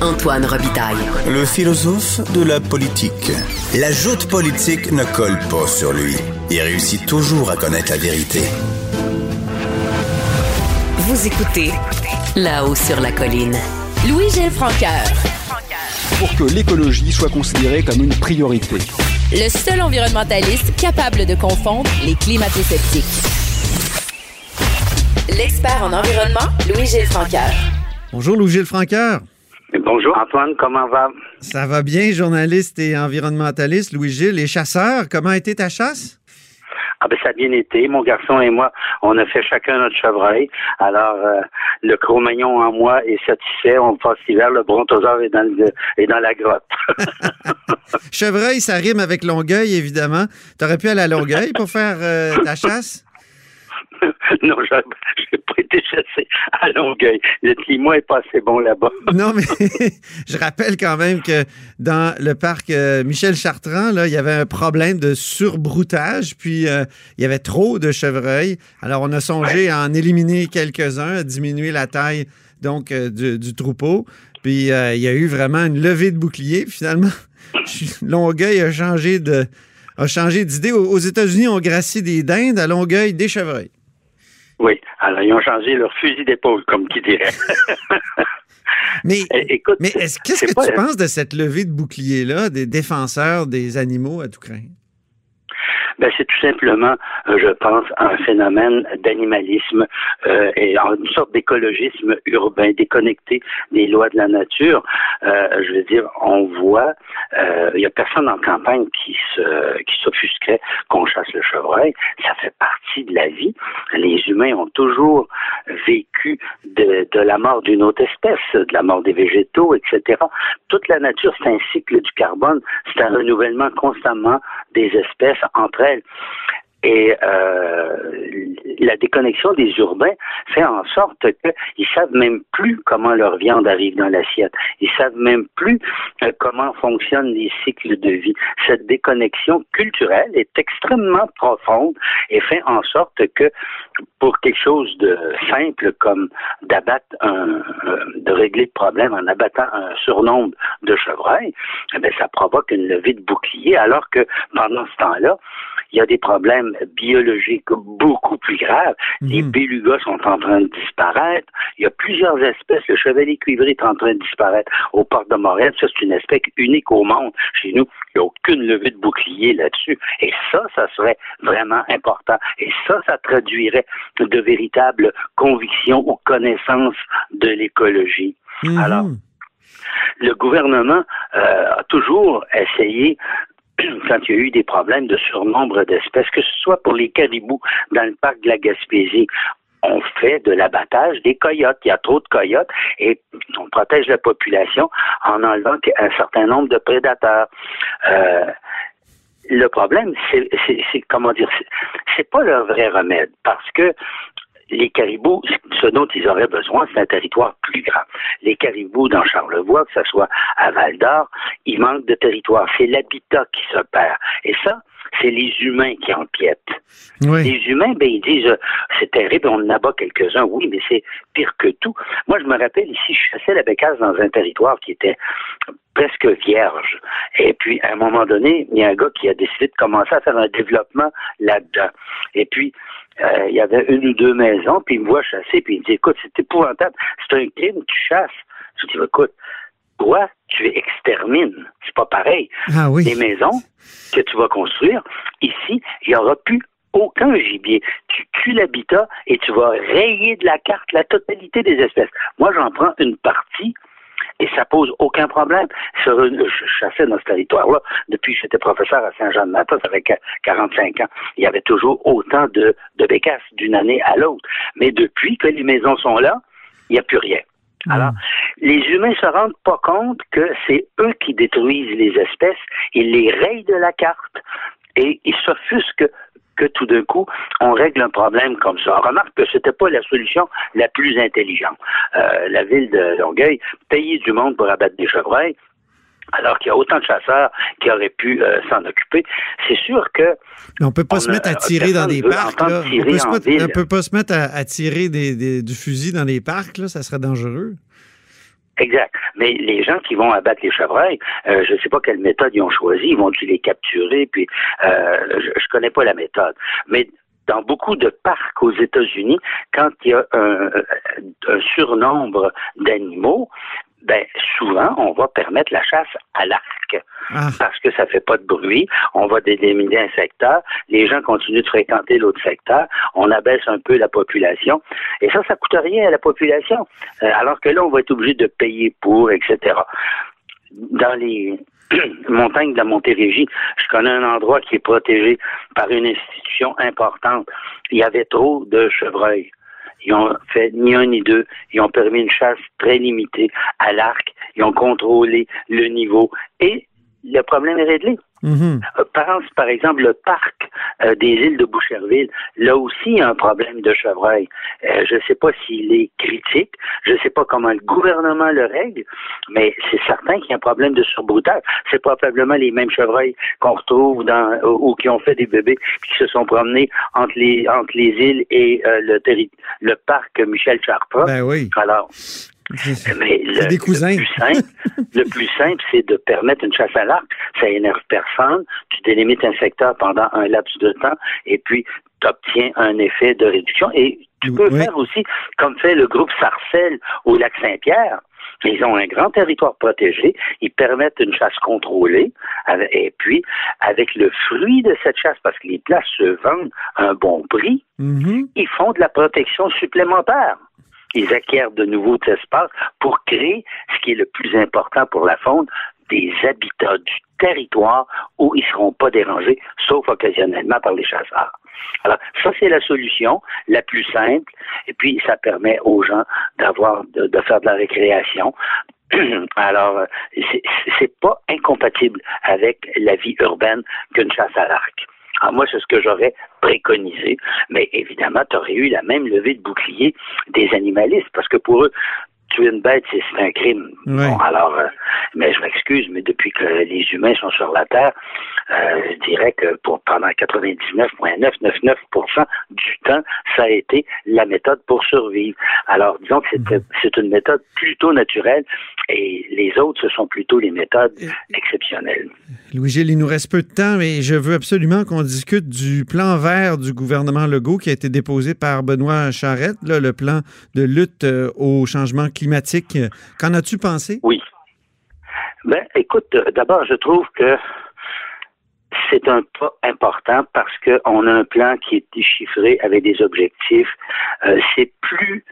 Antoine Robitaille. Le philosophe de la politique. La joute politique ne colle pas sur lui. Il réussit toujours à connaître la vérité. Vous écoutez là-haut sur la colline. Louis-Gilles Francaire. Pour que l'écologie soit considérée comme une priorité. Le seul environnementaliste capable de confondre les climato-sceptiques. L'expert en environnement, Louis-Gilles Francaire. Bonjour Louis-Gilles Francaire. Bonjour Antoine, comment va? Ça va bien, journaliste et environnementaliste Louis-Gilles. Les chasseurs, comment a été ta chasse? Ah ben ça a bien été. Mon garçon et moi, on a fait chacun notre chevreuil. Alors euh, le Cro-Magnon en moi est satisfait. On passe l'hiver, le brontosaure est dans, le, est dans la grotte. chevreuil, ça rime avec Longueuil, évidemment. T'aurais pu aller à Longueuil pour faire euh, ta chasse? non, pas été chassé à Longueuil. Le climat n'est pas assez bon là-bas. non, mais je rappelle quand même que dans le parc euh, Michel Chartrand, là, il y avait un problème de surbroutage, puis euh, il y avait trop de chevreuils. Alors, on a songé à en éliminer quelques-uns, à diminuer la taille donc euh, du, troupeau. Puis, il y a eu vraiment une levée de bouclier. Finalement, Longueuil a changé de a changé d'idée. Aux États-Unis, on gracie des dindes, à Longueuil, des chevreuils. Oui. Alors, ils ont changé leur fusil d'épaule, comme qui dirait. mais eh, écoute, mais qu'est-ce que tu penses de cette levée de bouclier-là des défenseurs des animaux à tout craindre? Ben, c'est tout simplement, euh, je pense, un phénomène d'animalisme euh, et une sorte d'écologisme urbain déconnecté des lois de la nature. Euh, je veux dire, on voit, il y a personne en campagne qui se qu'on chasse le chevreuil. Ça fait partie de la vie. Les humains ont toujours vécu de la mort d'une autre espèce, de la mort des végétaux, etc. Toute la nature, c'est un cycle du carbone, c'est un renouvellement constamment des espèces entre elles et euh, la déconnexion des urbains fait en sorte qu'ils savent même plus comment leur viande arrive dans l'assiette. Ils savent même plus euh, comment fonctionnent les cycles de vie. Cette déconnexion culturelle est extrêmement profonde et fait en sorte que pour quelque chose de simple comme d'abattre un, de régler le problème en abattant un surnombre de chevreuils, eh bien, ça provoque une levée de bouclier alors que pendant ce temps-là, il y a des problèmes biologiques beaucoup plus graves. Les mhm. bélugas sont en train de disparaître. Il y a plusieurs espèces. Le chevalier cuivré est en train de disparaître au parc de Montréal. Ça, c'est une espèce unique au monde. Chez nous, il n'y a aucune levée de bouclier là-dessus. Et ça, ça serait vraiment important. Et ça, ça traduirait de véritables convictions ou connaissances de l'écologie. Mhm. Alors, le gouvernement euh, a toujours essayé quand il y a eu des problèmes de surnombre d'espèces, que ce soit pour les caribous dans le parc de la Gaspésie, on fait de l'abattage des coyotes. Il y a trop de coyotes et on protège la population en enlevant un certain nombre de prédateurs. Euh, le problème, c'est comment dire, c'est pas leur vrai remède parce que les caribous, ce dont ils auraient besoin, c'est un territoire plus grand. Les caribous dans Charlevoix, que ce soit à Val d'Or, ils manquent de territoire. C'est l'habitat qui se perd. Et ça, c'est les humains qui empiètent. Les humains, ben, ils disent, c'est terrible, on en abat quelques-uns, oui, mais c'est pire que tout. Moi, je me rappelle ici, je chassais la bécasse dans un territoire qui était presque vierge. Et puis, à un moment donné, il y a un gars qui a décidé de commencer à faire un développement là-dedans. Et puis, euh, il y avait une ou deux maisons, puis il me voit chasser, puis il me dit, écoute, c'est épouvantable, c'est un crime, tu chasses. Je dis, écoute, toi, tu extermines. C'est pas pareil. Ah oui. Les maisons que tu vas construire, ici, il n'y aura plus aucun gibier. Tu tues l'habitat et tu vas rayer de la carte la totalité des espèces. Moi, j'en prends une partie et ça pose aucun problème. je chassais dans ce territoire-là depuis que j'étais professeur à Saint-Jean-de-Matas avec 45 ans. Il y avait toujours autant de, de bécasses d'une année à l'autre. Mais depuis que les maisons sont là, il n'y a plus rien. Hmm. Alors, les humains se rendent pas compte que c'est eux qui détruisent les espèces, ils les rayent de la carte et ils s'offusquent que tout d'un coup, on règle un problème comme ça. On remarque que c'était pas la solution la plus intelligente. Euh, la ville de Longueuil payait du monde pour abattre des chevreuils, alors qu'il y a autant de chasseurs qui auraient pu euh, s'en occuper. C'est sûr que... Mais on peut pas se mettre à tirer dans des parcs. Là. On, peut peut pas se mettre à, tirer des, du fusil dans les parcs. Là. Ça serait dangereux. Exact. Mais les gens qui vont abattre les chevreuils, euh, je ne sais pas quelle méthode ils ont choisi. Ils vont-tu les capturer? Puis, euh, je, ne connais pas la méthode. Mais dans beaucoup de parcs aux États-Unis, quand il y a un, un surnombre d'animaux, ben souvent on va permettre la chasse à l'arc ah. parce que ça fait pas de bruit. On va délimiter un secteur, les gens continuent de fréquenter l'autre secteur, on abaisse un peu la population et ça, ça coûte rien à la population. Euh, alors que là, on va être obligé de payer pour, etc. Dans les montagnes de la Montérégie, je connais un endroit qui est protégé par une institution importante. Il y avait trop de chevreuils. Ils ont fait ni un ni deux. Ils ont permis une chasse très limitée à l'arc. Ils ont contrôlé le niveau. Et le problème est réglé. Mm-hmm. Euh, pense par exemple le parc euh, des îles de Boucherville. Là aussi, il y a un problème de chevreuil. Euh, je ne sais pas s'il est critique, je ne sais pas comment le gouvernement le règle, mais c'est certain qu'il y a un problème de surbroutage. C'est probablement les mêmes chevreuils qu'on retrouve dans ou qui ont fait des bébés qui se sont promenés entre les entre les îles et le le parc Michel Charpent. Ben oui. Alors, mais le, des cousins. Le plus simple, le plus simple, c'est de permettre une chasse à l'arc. Ça énerve personne. Tu délimites un secteur pendant un laps de temps et puis tu obtiens un effet de réduction. Et tu peux faire aussi, comme fait le groupe Sarcelles au lac Saint-Pierre. Ils ont un grand territoire protégé, ils permettent une chasse contrôlée, et puis avec le fruit de cette chasse, parce que les places se vendent à un bon prix, mm-hmm. ils font de la protection supplémentaire ils acquièrent de nouveaux espaces pour créer ce qui est le plus important pour la faune, des habitats du territoire où ils ne seront pas dérangés, sauf occasionnellement par les chasseurs. Alors, ça, c'est la solution la plus simple, et puis ça permet aux gens d'avoir, de, de faire de la récréation, alors, c'est pas incompatible avec la vie urbaine qu'une chasse à l'arc. Ah, moi, c'est ce que j'aurais préconisé. Mais évidemment, tu aurais eu la même levée de bouclier des animalistes, parce que pour eux, tuer une bête, c'est un crime. Bon, alors, euh, mais je m'excuse, mais depuis que les humains sont sur la Terre, euh, je dirais que pour pendant 99,999% du temps, ça a été la méthode pour survivre. Alors, disons que c'est mhm. une méthode plutôt naturelle et les autres, ce sont plutôt les méthodes exceptionnelles. Louis-Gilles, il nous reste peu de temps, mais je veux absolument qu'on discute du plan vert du gouvernement Legault qui a été déposé par Benoît Charette, le plan de lutte euh, au changement climatique. Qu'en as-tu pensé? Oui. Ben, écoute, d'abord, je trouve que c'est un pas important parce qu'on a un plan qui est déchiffré avec des objectifs. Euh, c'est plus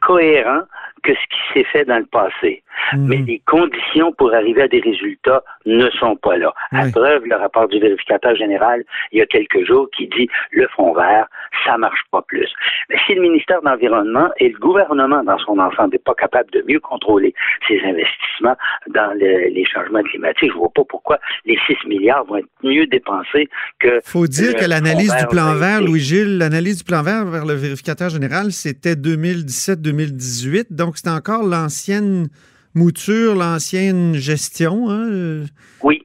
cohérent que ce qui s'est fait dans le passé. Mhm. Mais les conditions pour arriver à des résultats ne sont pas là. À preuve, le rapport du vérificateur général, il y a quelques jours, qui dit le fonds vert, ça marche pas plus. Mais si le ministère de l'Environnement et le gouvernement dans son ensemble n'est pas capable de mieux contrôler ses investissements dans les changements climatiques, je vois pas pourquoi les 6 milliards vont être mieux dépensés que... faut dire que l'analyse du plan vert, Louis-Gilles, l'analyse du plan vert vers le vérificateur général, c'était 2017-2018, donc c'était encore l'ancienne mouture, l'ancienne gestion. Hein? Oui.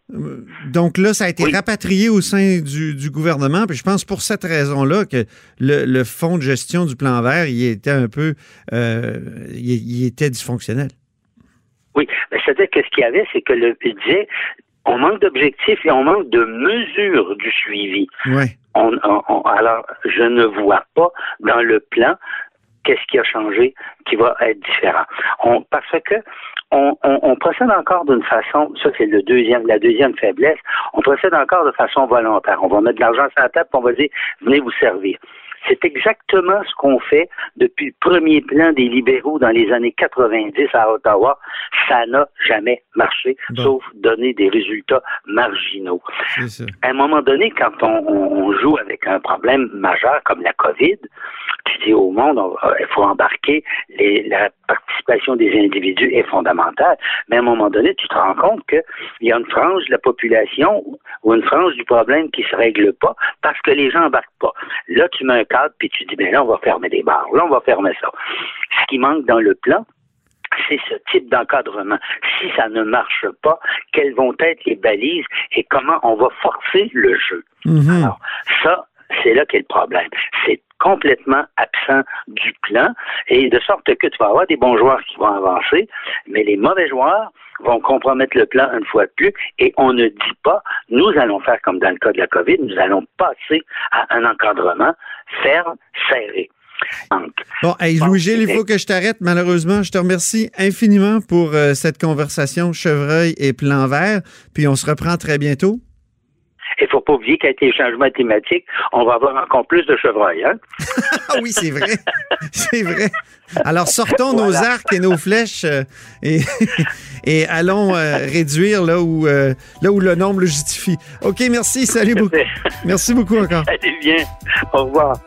Donc là, ça a été rapatrié au sein du, gouvernement. Puis je pense pour cette raison-là que le, fonds de gestion du plan vert, il était un peu, euh, il, était dysfonctionnel. Oui, c'est-à-dire que ce qu'il y avait, c'est que le budget, on manque d'objectifs et on manque de mesures du suivi. Ouais. alors, je ne vois pas dans le plan qu'est-ce qui a changé qui va être différent. Parce que on, procède encore d'une façon, ça c'est la deuxième faiblesse, on procède encore de façon volontaire. On va mettre de l'argent sur la table, et on va dire venez vous servir. C'est exactement ce qu'on fait depuis le premier plan des libéraux dans les années 90 à Ottawa. Ça n'a jamais marché, sauf donner des résultats marginaux. À un moment donné, quand on, joue avec un problème majeur comme la COVID, tu dis au monde, il faut embarquer la participation des individus est fondamentale. Mais à un moment donné, tu te rends compte qu'il y a une frange de la population ou une frange du problème qui se règle pas parce que les gens embarquent pas. Là, tu mets un cadre puis tu dis, ben là, on va fermer des bars. Là, on va fermer ça. Ce qui manque dans le plan, c'est ce type d'encadrement. Si ça ne marche pas, quelles vont être les balises et comment on va forcer le jeu? Mhm. Alors, ça, c'est là qu'est le problème. C'est complètement absent du plan et de sorte que tu vas avoir des bons joueurs qui vont avancer, mais les mauvais joueurs vont compromettre le plan une fois de plus et on ne dit pas, nous allons faire comme dans le cas de la COVID, nous allons passer à un encadrement ferme, serré. Bon, Louis-Gilles, il faut que je t'arrête, malheureusement. Je te remercie infiniment pour euh, cette conversation chevreuil et plan vert. Puis on se reprend très bientôt. Il ne faut pas oublier qu'avec les changements climatiques, on va avoir encore plus de chevreuils. Hein? Ah oui, c'est vrai. c'est vrai. Alors, sortons nos arcs et nos flèches euh, et, et allons euh, réduire là où, là où le nombre le justifie. OK, merci. Salut beaucoup. Merci beaucoup encore. Allez bien. Au revoir.